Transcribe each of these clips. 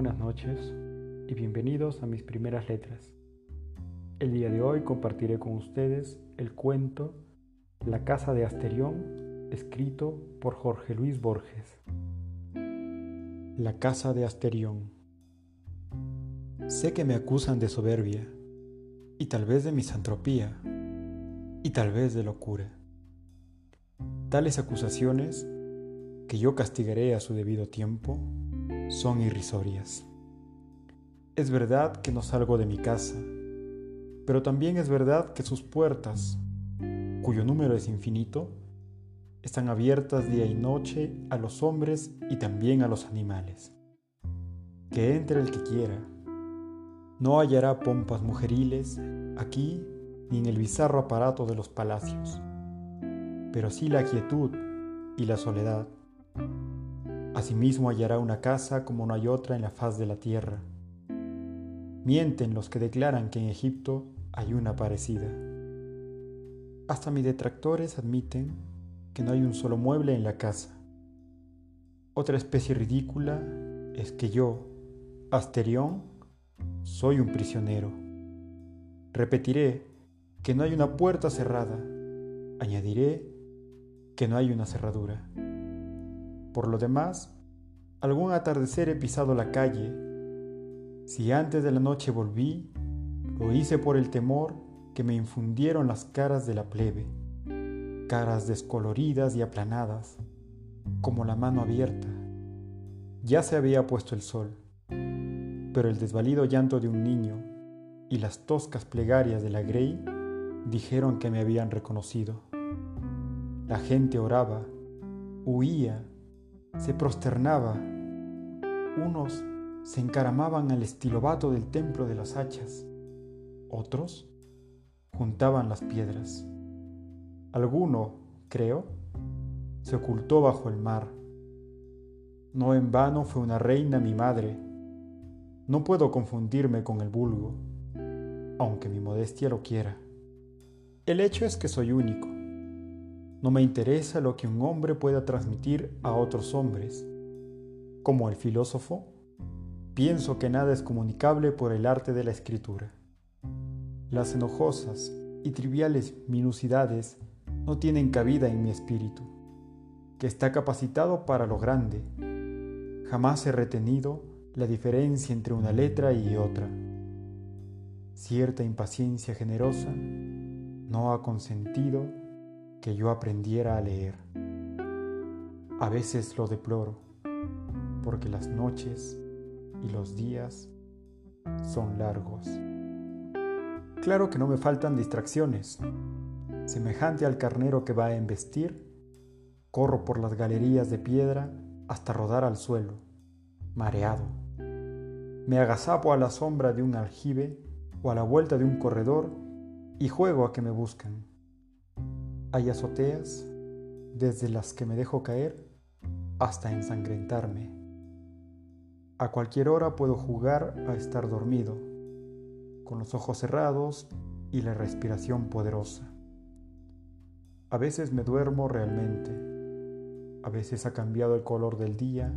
buenas noches y bienvenidos a mis primeras letras. El día de hoy compartiré con ustedes el cuento La casa de Asterión, escrito por Jorge Luis Borges. La casa de Asterión. Sé que me acusan de soberbia y tal vez de misantropía y tal vez de locura. Tales acusaciones, que yo castigaré a su debido tiempo, son irrisorias. Es verdad que no salgo de mi casa, pero también es verdad que sus puertas, cuyo número es infinito, están abiertas día y noche a los hombres y también a los animales. Que entre el que quiera. No hallará pompas mujeriles aquí ni en el bizarro aparato de los palacios, pero sí la quietud y la soledad Asimismo hallará una casa como no hay otra en la faz de la tierra. Mienten los que declaran que en Egipto hay una parecida. Hasta mis detractores admiten que no hay un solo mueble en la casa. Otra especie ridícula es que yo, Asterión, soy un prisionero. Repetiré que no hay una puerta cerrada. Añadiré que no hay una cerradura. Por lo demás, algún atardecer he pisado la calle. Si antes de la noche volví, lo hice por el temor que me infundieron las caras de la plebe, caras descoloridas y aplanadas, como la mano abierta. Ya se había puesto el sol, pero el desvalido llanto de un niño y las toscas plegarias de la Grey dijeron que me habían reconocido. La gente oraba, huía se prosternaba. Unos se encaramaban al estilobato del templo de las hachas. Otros juntaban las piedras. Alguno, creo, se ocultó bajo el mar. No en vano fue una reina mi madre. No puedo confundirme con el vulgo, aunque mi modestia lo quiera. El hecho es que soy único no me interesa lo que un hombre pueda transmitir a otros hombres. Como el filósofo, pienso que nada es comunicable por el arte de la escritura. Las enojosas y triviales minucidades no tienen cabida en mi espíritu, que está capacitado para lo grande. Jamás he retenido la diferencia entre una letra y otra. Cierta impaciencia generosa no ha consentido que yo aprendiera a leer. A veces lo deploro, porque las noches y los días son largos. Claro que no me faltan distracciones. Semejante al carnero que va a embestir, corro por las galerías de piedra hasta rodar al suelo, mareado. Me agazapo a la sombra de un aljibe o a la vuelta de un corredor y juego a que me buscan. Hay azoteas desde las que me dejo caer hasta ensangrentarme. A cualquier hora puedo jugar a estar dormido, con los ojos cerrados y la respiración poderosa. A veces me duermo realmente, a veces ha cambiado el color del día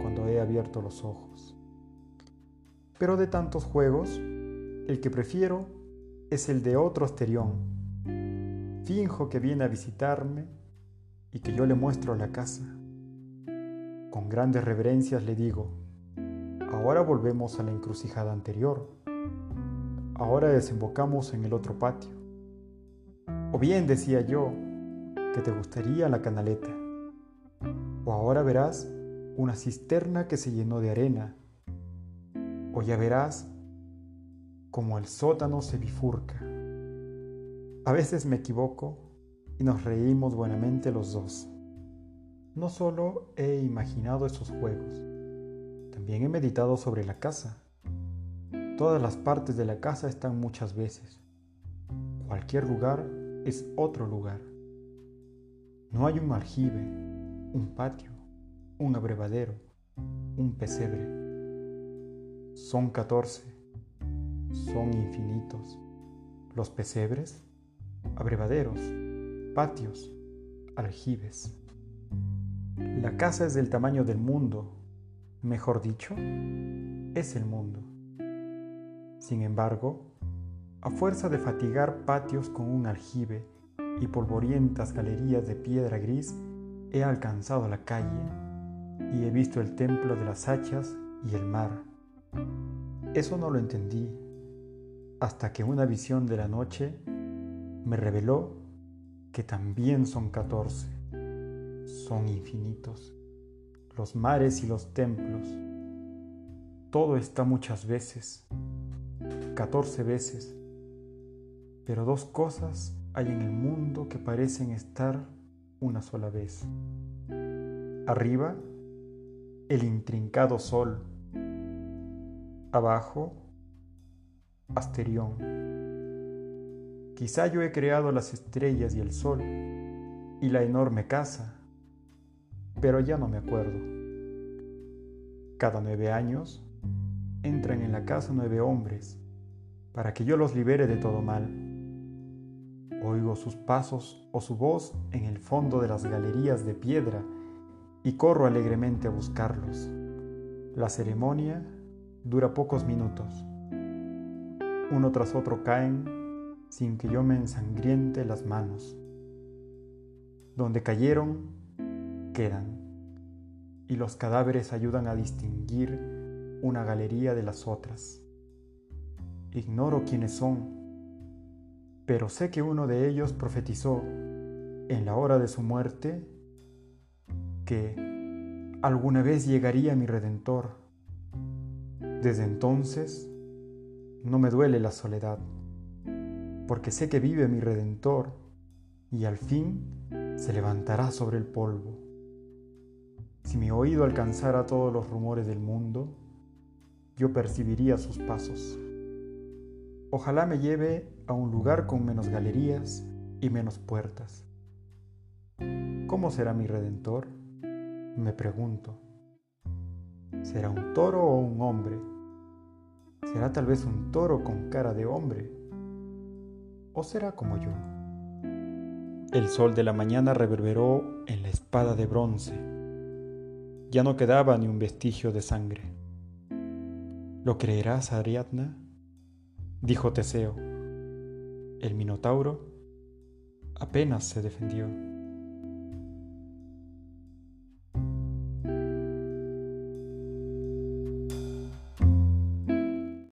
cuando he abierto los ojos. Pero de tantos juegos, el que prefiero es el de otro asterión Finjo que viene a visitarme y que yo le muestro la casa. Con grandes reverencias le digo, ahora volvemos a la encrucijada anterior. Ahora desembocamos en el otro patio. O bien decía yo, que te gustaría la canaleta. O ahora verás una cisterna que se llenó de arena. O ya verás como el sótano se bifurca. A veces me equivoco y nos reímos buenamente los dos. No solo he imaginado esos juegos, también he meditado sobre la casa. Todas las partes de la casa están muchas veces. Cualquier lugar es otro lugar. No hay un aljibe, un patio, un abrevadero, un pesebre. Son catorce, son infinitos. Los pesebres abrevaderos, patios, aljibes. La casa es del tamaño del mundo, mejor dicho, es el mundo. Sin embargo, a fuerza de fatigar patios con un aljibe y polvorientas galerías de piedra gris, he alcanzado la calle y he visto el templo de las hachas y el mar. Eso no lo entendí hasta que una visión de la noche me reveló que también son catorce, son infinitos, los mares y los templos. Todo está muchas veces, catorce veces, pero dos cosas hay en el mundo que parecen estar una sola vez. Arriba, el intrincado sol. Abajo, Asterión. Quizá yo he creado las estrellas y el sol y la enorme casa, pero ya no me acuerdo. Cada nueve años entran en la casa nueve hombres para que yo los libere de todo mal Oigo sus pasos o su voz en el fondo de las galerías de piedra y corro alegremente a buscarlos. La ceremonia dura pocos minutos. Uno tras otro caen sin que yo me ensangriente las manos. Donde cayeron, quedan. Y los cadáveres ayudan a distinguir una galería de las otras. Ignoro quiénes son pero sé que uno de ellos profetizó en la hora de su muerte que alguna vez llegaría mi redentor. Desde entonces no me duele la soledad, porque sé que vive mi redentor y al fin se levantará sobre el polvo. Si mi oído alcanzara todos los rumores del mundo, yo percibiría sus pasos. Ojalá me lleve a un lugar con menos galerías y menos puertas. ¿Cómo será mi redentor? Me pregunto. ¿Será un toro o un hombre? ¿Será tal vez un toro con cara de hombre? ¿O será como yo? El sol de la mañana reverberó en la espada de bronce. Ya no quedaba ni un vestigio de sangre. ¿Lo creerás, Ariadna? dijo Teseo. El Minotauro apenas se defendió.